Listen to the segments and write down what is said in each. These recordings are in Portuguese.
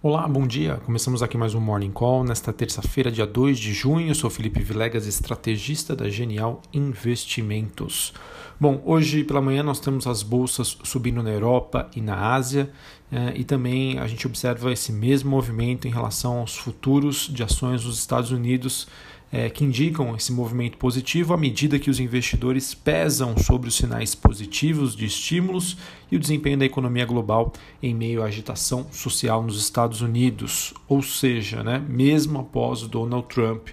Olá, bom dia. Começamos aqui mais um Morning Call nesta terça-feira, dia 2 de junho. Eu sou Felipe Vilegas, estrategista da Genial Investimentos. Bom, hoje pela manhã nós temos as bolsas subindo na Europa e na Ásia eh, e também a gente observa esse mesmo movimento em relação aos futuros de ações dos Estados Unidos é, que indicam esse movimento positivo à medida que os investidores pesam sobre os sinais positivos de estímulos e o desempenho da economia global em meio à agitação social nos Estados Unidos. Ou seja, né, mesmo após Donald Trump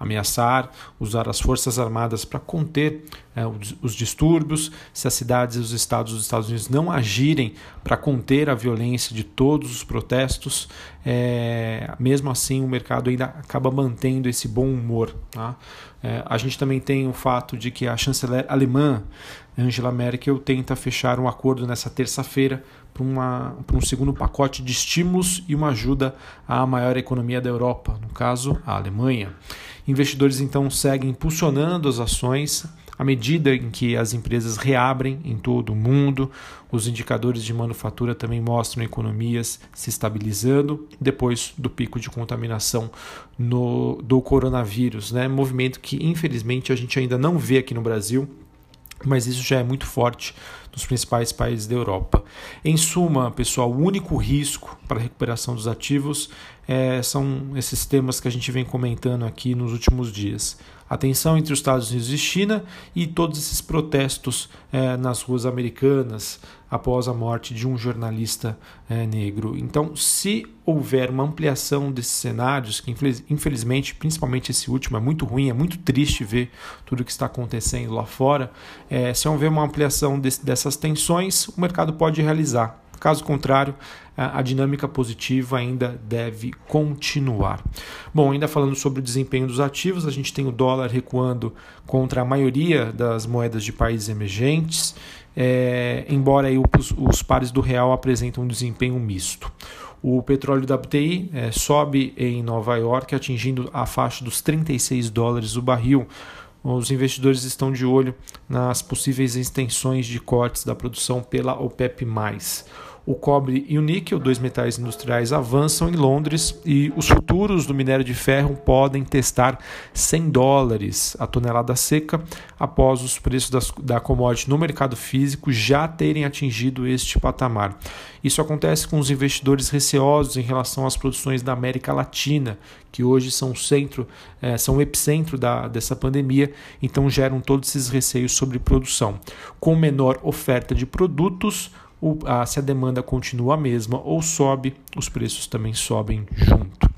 ameaçar usar as Forças Armadas para conter é, os distúrbios, se as cidades e os estados dos Estados Unidos não agirem para conter a violência de todos os protestos, é, mesmo assim o mercado ainda acaba mantendo esse bom humor. Tá? É, a gente também tem o fato de que a chanceler alemã Angela Merkel tenta fechar um acordo nessa terça-feira para um segundo pacote de estímulos e uma ajuda à maior economia da Europa, no caso, a Alemanha. Investidores então seguem impulsionando as ações à medida em que as empresas reabrem em todo o mundo, os indicadores de manufatura também mostram economias se estabilizando depois do pico de contaminação no, do coronavírus, né? movimento que infelizmente a gente ainda não vê aqui no Brasil mas isso já é muito forte nos principais países da Europa. Em suma, pessoal, o único risco para a recuperação dos ativos é, são esses temas que a gente vem comentando aqui nos últimos dias. A tensão entre os Estados Unidos e China e todos esses protestos é, nas ruas americanas após a morte de um jornalista é, negro. Então, se houver uma ampliação desses cenários, que infelizmente, principalmente esse último, é muito ruim, é muito triste ver tudo o que está acontecendo lá fora, é, se houver uma ampliação desse, dessas tensões, o mercado pode realizar Caso contrário, a dinâmica positiva ainda deve continuar. Bom, ainda falando sobre o desempenho dos ativos, a gente tem o dólar recuando contra a maioria das moedas de países emergentes, é, embora aí os, os pares do real apresentam um desempenho misto. O petróleo WTI é, sobe em Nova York, atingindo a faixa dos 36 dólares o barril. Os investidores estão de olho nas possíveis extensões de cortes da produção pela OPEP+. O cobre e o níquel, dois metais industriais, avançam em Londres e os futuros do minério de ferro podem testar 100 dólares a tonelada seca após os preços das, da commodity no mercado físico já terem atingido este patamar. Isso acontece com os investidores receosos em relação às produções da América Latina, que hoje são centro, é, são o epicentro da, dessa pandemia, então geram todos esses receios sobre produção. Com menor oferta de produtos, o, a, se a demanda continua a mesma ou sobe, os preços também sobem junto.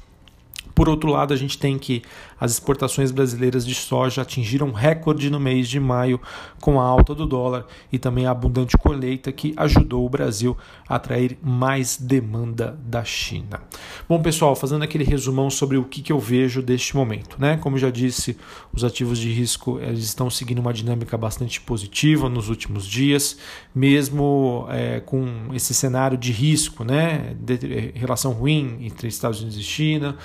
Por outro lado, a gente tem que as exportações brasileiras de soja atingiram recorde no mês de maio com a alta do dólar e também a abundante colheita que ajudou o Brasil a atrair mais demanda da China. Bom, pessoal, fazendo aquele resumão sobre o que, que eu vejo deste momento, né? Como já disse, os ativos de risco eles estão seguindo uma dinâmica bastante positiva nos últimos dias, mesmo é, com esse cenário de risco, né? De relação ruim entre Estados Unidos e China,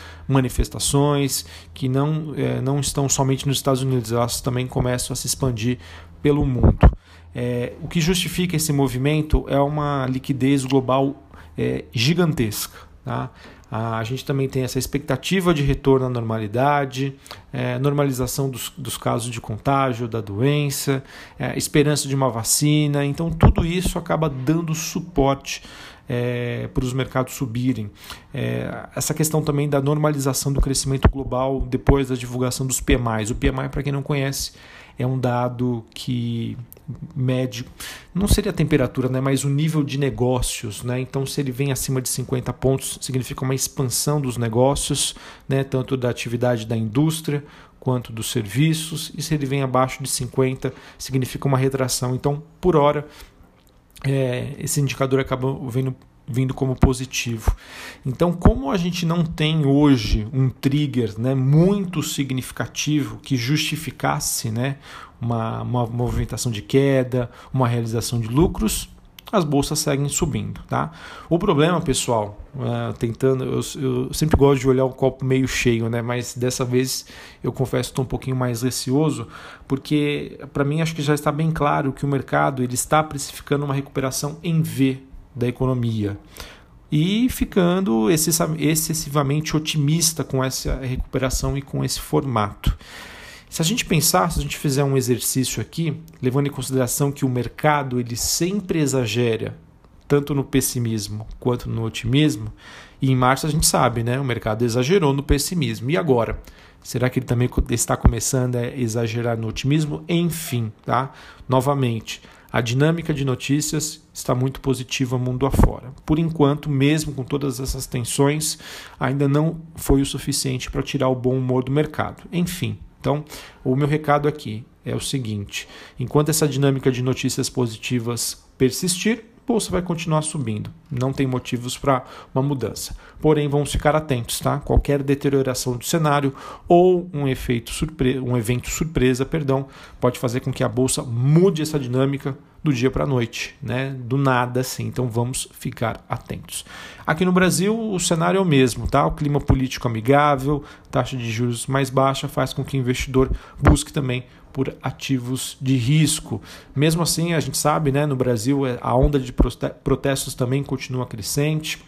manifestações que não, é, não estão somente nos Estados Unidos, elas também começam a se expandir pelo mundo. É, o que justifica esse movimento é uma liquidez global é, gigantesca. Tá? A gente também tem essa expectativa de retorno à normalidade, é, normalização dos, dos, casos de contágio da doença, é, esperança de uma vacina. Então, tudo isso acaba dando suporte é, para os mercados subirem. É, essa questão também da normalização do crescimento global depois da divulgação dos PMIs. O PMI, para quem não conhece, é um dado que mede, não seria a temperatura, né, mas o nível de negócios. Né? Então, se ele vem acima de 50 pontos, significa uma expansão dos negócios, né, tanto da atividade da indústria quanto dos serviços, e se ele vem abaixo de 50, significa uma retração. Então, por hora, é, esse indicador acaba vindo, vindo como positivo. Então, como a gente não tem hoje um trigger né, muito significativo que justificasse né, uma, uma movimentação de queda, uma realização de lucros, as bolsas seguem subindo, tá? O problema, pessoal, uh, tentando, eu, eu, sempre gosto de olhar o copo meio cheio, né? Mas dessa vez eu confesso estou um pouquinho mais receoso, porque para mim acho que já está bem claro que o mercado ele está precificando uma recuperação em V da economia. e ficando excessivamente otimista com essa recuperação e com esse formato. Se a gente pensar, se a gente fizer um exercício aqui, levando em consideração que o mercado ele sempre exagera tanto no pessimismo quanto no otimismo, e em março a gente sabe, né, o mercado exagerou no pessimismo. E agora? Será que ele também está começando a exagerar no otimismo? Enfim, tá? Novamente, a dinâmica de notícias está muito positiva mundo afora. Por enquanto, mesmo com todas essas tensões, ainda não foi o suficiente para tirar o bom humor do mercado. Enfim, então, o meu recado aqui é o seguinte: enquanto essa dinâmica de notícias positivas persistir, bolsa vai continuar subindo. Não tem motivos para uma mudança. Porém, vamos ficar atentos, tá? Qualquer deterioração do cenário ou um efeito surpre... um evento surpresa, perdão, pode fazer com que a bolsa mude essa dinâmica do dia para a noite, né? Do nada assim. Então vamos ficar atentos. Aqui no Brasil, o cenário é o mesmo, tá? O clima político amigável, taxa de juros mais baixa faz com que o investidor busque também por ativos de risco. Mesmo assim, a gente sabe, né, no Brasil é, a onda de protestos também continua crescente.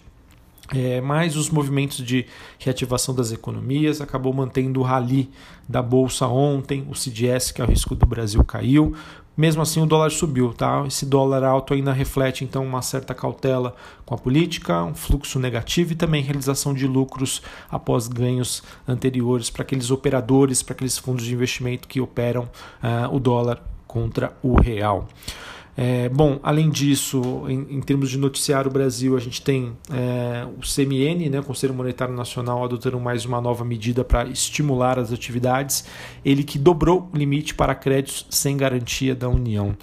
É, mas os movimentos de reativação das economias acabou mantendo o rally da bolsa ontem, o CDS, que é o risco do Brasil, caiu. Mesmo assim, o dólar subiu, tá? Esse dólar alto ainda reflete então uma certa cautela com a política, um fluxo negativo e também realização de lucros após ganhos anteriores para aqueles operadores, para aqueles fundos de investimento que operam uh, o dólar contra o real. É, bom, além disso, em, em, termos de noticiário Brasil, a gente tem é, o CMN, né, Conselho Monetário Nacional, adotando mais uma nova medida para estimular as atividades, ele que dobrou o limite para créditos sem garantia da União.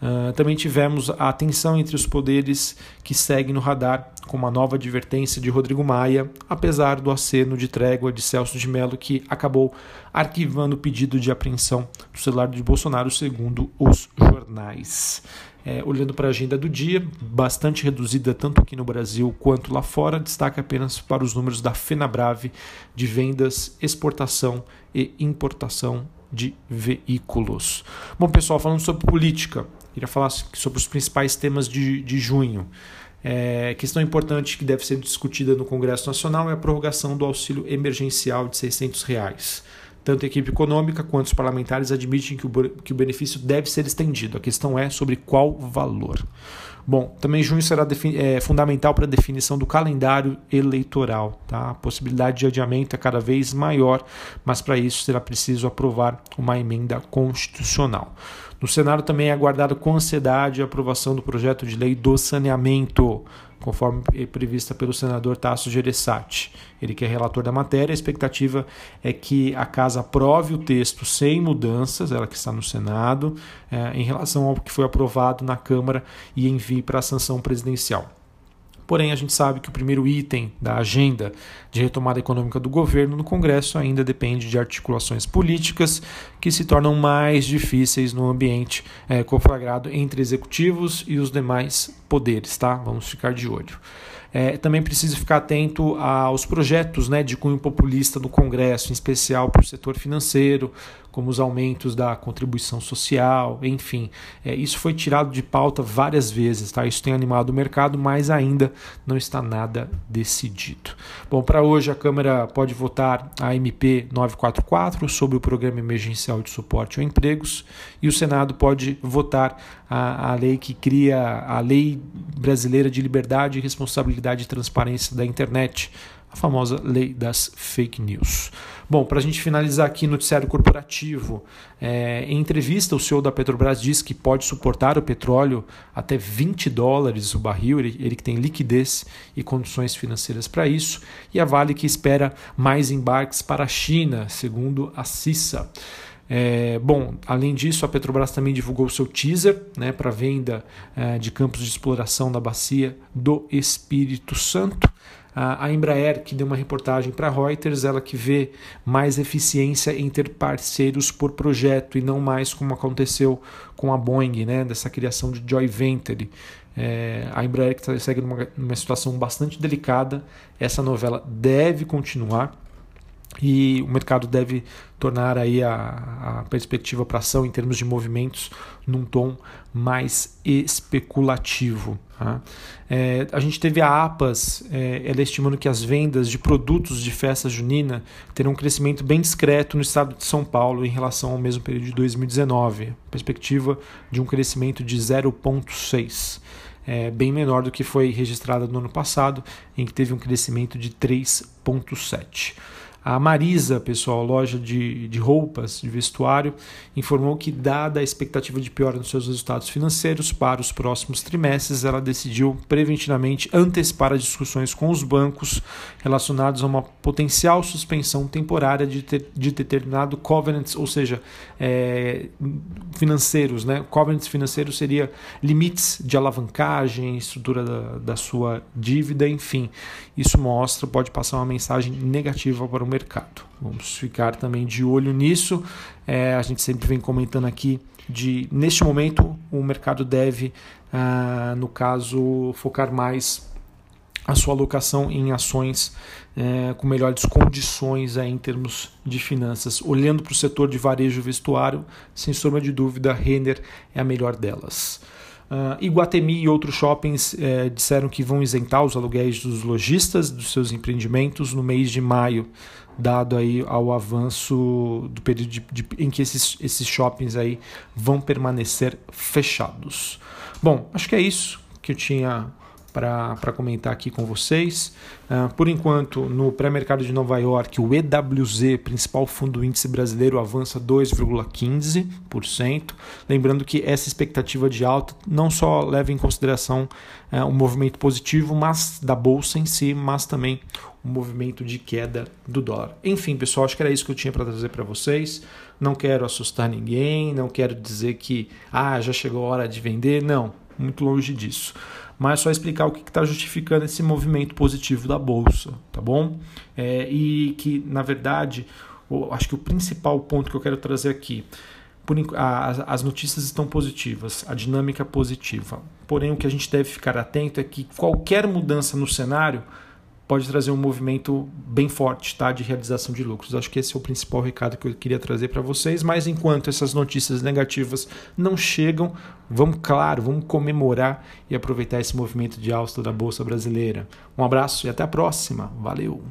Uh, também tivemos a tensão entre os poderes que segue no radar, com uma nova advertência de Rodrigo Maia, apesar do aceno de trégua de Celso de Mello, que acabou arquivando o pedido de apreensão do celular de Bolsonaro, segundo os jornais. É, olhando para a agenda do dia, bastante reduzida tanto aqui no Brasil quanto lá fora, destaca apenas para os números da FenaBrave de vendas, exportação e importação de veículos. Bom, pessoal, falando sobre política, Queria falar sobre os principais temas de, de junho. É, questão importante que deve ser discutida no Congresso Nacional é a prorrogação do auxílio emergencial de 600 reais. Tanto a equipe econômica quanto os parlamentares admitem que o, que o benefício deve ser estendido. A questão é sobre qual valor. Bom, também junho será é, fundamental para a definição do calendário eleitoral. Tá? A possibilidade de adiamento é cada vez maior, mas para isso será preciso aprovar uma emenda constitucional. No Senado também é aguardado com ansiedade a aprovação do projeto de lei do saneamento, conforme prevista pelo senador Tasso Gereissati. Ele que é relator da matéria, a expectativa é que a casa aprove o texto sem mudanças, ela que está no Senado, é, em relação ao que foi aprovado na Câmara e envie para a sanção presidencial. Porém, a gente sabe que o primeiro item da agenda de retomada econômica do governo no Congresso ainda depende de articulações políticas que se tornam mais difíceis no ambiente é, conflagrado entre executivos e os demais poderes, tá? Vamos ficar de olho. É, também precisa ficar atento aos projetos né, de cunho populista no Congresso, em especial para o setor financeiro, como os aumentos da contribuição social, enfim. É, isso foi tirado de pauta várias vezes, tá? Isso tem animado o mercado, mas ainda não está nada decidido. Bom, para hoje a Câmara pode votar a MP 944 sobre o Programa Emergencial de Suporte ao Empregos e o Senado pode votar a, a lei que cria a Lei Brasileira de Liberdade Responsabilidade e transparência da internet, a famosa lei das fake news. Bom, para a gente finalizar aqui, noticiário corporativo. É, em entrevista, o CEO da Petrobras diz que pode suportar o petróleo até 20 dólares o barril, ele, ele que tem liquidez e condições financeiras para isso, e a Vale que espera mais embarques para a China, segundo a CISA. É, bom, além disso, a Petrobras também divulgou seu teaser né, para venda é, de campos de exploração da bacia do Espírito Santo. A Embraer, que deu uma reportagem para Reuters, ela que vê mais eficiência em ter parceiros por projeto e não mais como aconteceu com a Boeing, né, dessa criação de joint venture. É, a Embraer que tá, segue numa, numa situação bastante delicada, essa novela deve continuar e o mercado deve tornar aí a, a perspectiva para ação em termos de movimentos num tom mais especulativo. Tá? É, a gente teve a APAS, é, ela estimando que as vendas de produtos de festa junina terão um crescimento bem discreto no estado de São Paulo em relação ao mesmo período de 2019, perspectiva de um crescimento de 0,6 é, bem menor do que foi registrada no ano passado, em que teve um crescimento de 3,7. A Marisa, pessoal, loja de, de roupas, de vestuário, informou que, dada a expectativa de piora nos seus resultados financeiros para os próximos trimestres, ela decidiu preventivamente antecipar as discussões com os bancos relacionados a uma potencial suspensão temporária de, ter, de determinado covenants, ou seja, é, financeiros. Né? Covenants financeiros seria limites de alavancagem, estrutura da, da sua dívida, enfim. Isso mostra, pode passar uma mensagem negativa para o mercado. Vamos ficar também de olho nisso. É, a gente sempre vem comentando aqui de neste momento o mercado deve, ah, no caso, focar mais a sua alocação em ações é, com melhores condições aí, em termos de finanças. Olhando para o setor de varejo vestuário, sem sombra de dúvida, Renner é a melhor delas. Uh, Iguatemi e outros shoppings eh, disseram que vão isentar os aluguéis dos lojistas dos seus empreendimentos no mês de maio, dado aí ao avanço do período de, de, em que esses, esses shoppings aí vão permanecer fechados. Bom, acho que é isso que eu tinha para comentar aqui com vocês. Uh, por enquanto, no pré-mercado de Nova York, o EWZ, principal fundo índice brasileiro, avança 2,15%. Lembrando que essa expectativa de alta não só leva em consideração uh, o movimento positivo mas da bolsa em si, mas também o movimento de queda do dólar. Enfim, pessoal, acho que era isso que eu tinha para trazer para vocês. Não quero assustar ninguém, não quero dizer que ah, já chegou a hora de vender. Não, muito longe disso mas só explicar o que está justificando esse movimento positivo da bolsa, tá bom? É, e que, na verdade, acho que o principal ponto que eu quero trazer aqui, as notícias estão positivas, a dinâmica é positiva. Porém, o que a gente deve ficar atento é que qualquer mudança no cenário pode trazer um movimento bem forte tá, de realização de lucros. Acho que esse é o principal recado que eu queria trazer para vocês. Mas enquanto essas notícias negativas não chegam, vamos, claro, vamos comemorar e aproveitar esse movimento de alta da Bolsa Brasileira. Um abraço e até a próxima. Valeu!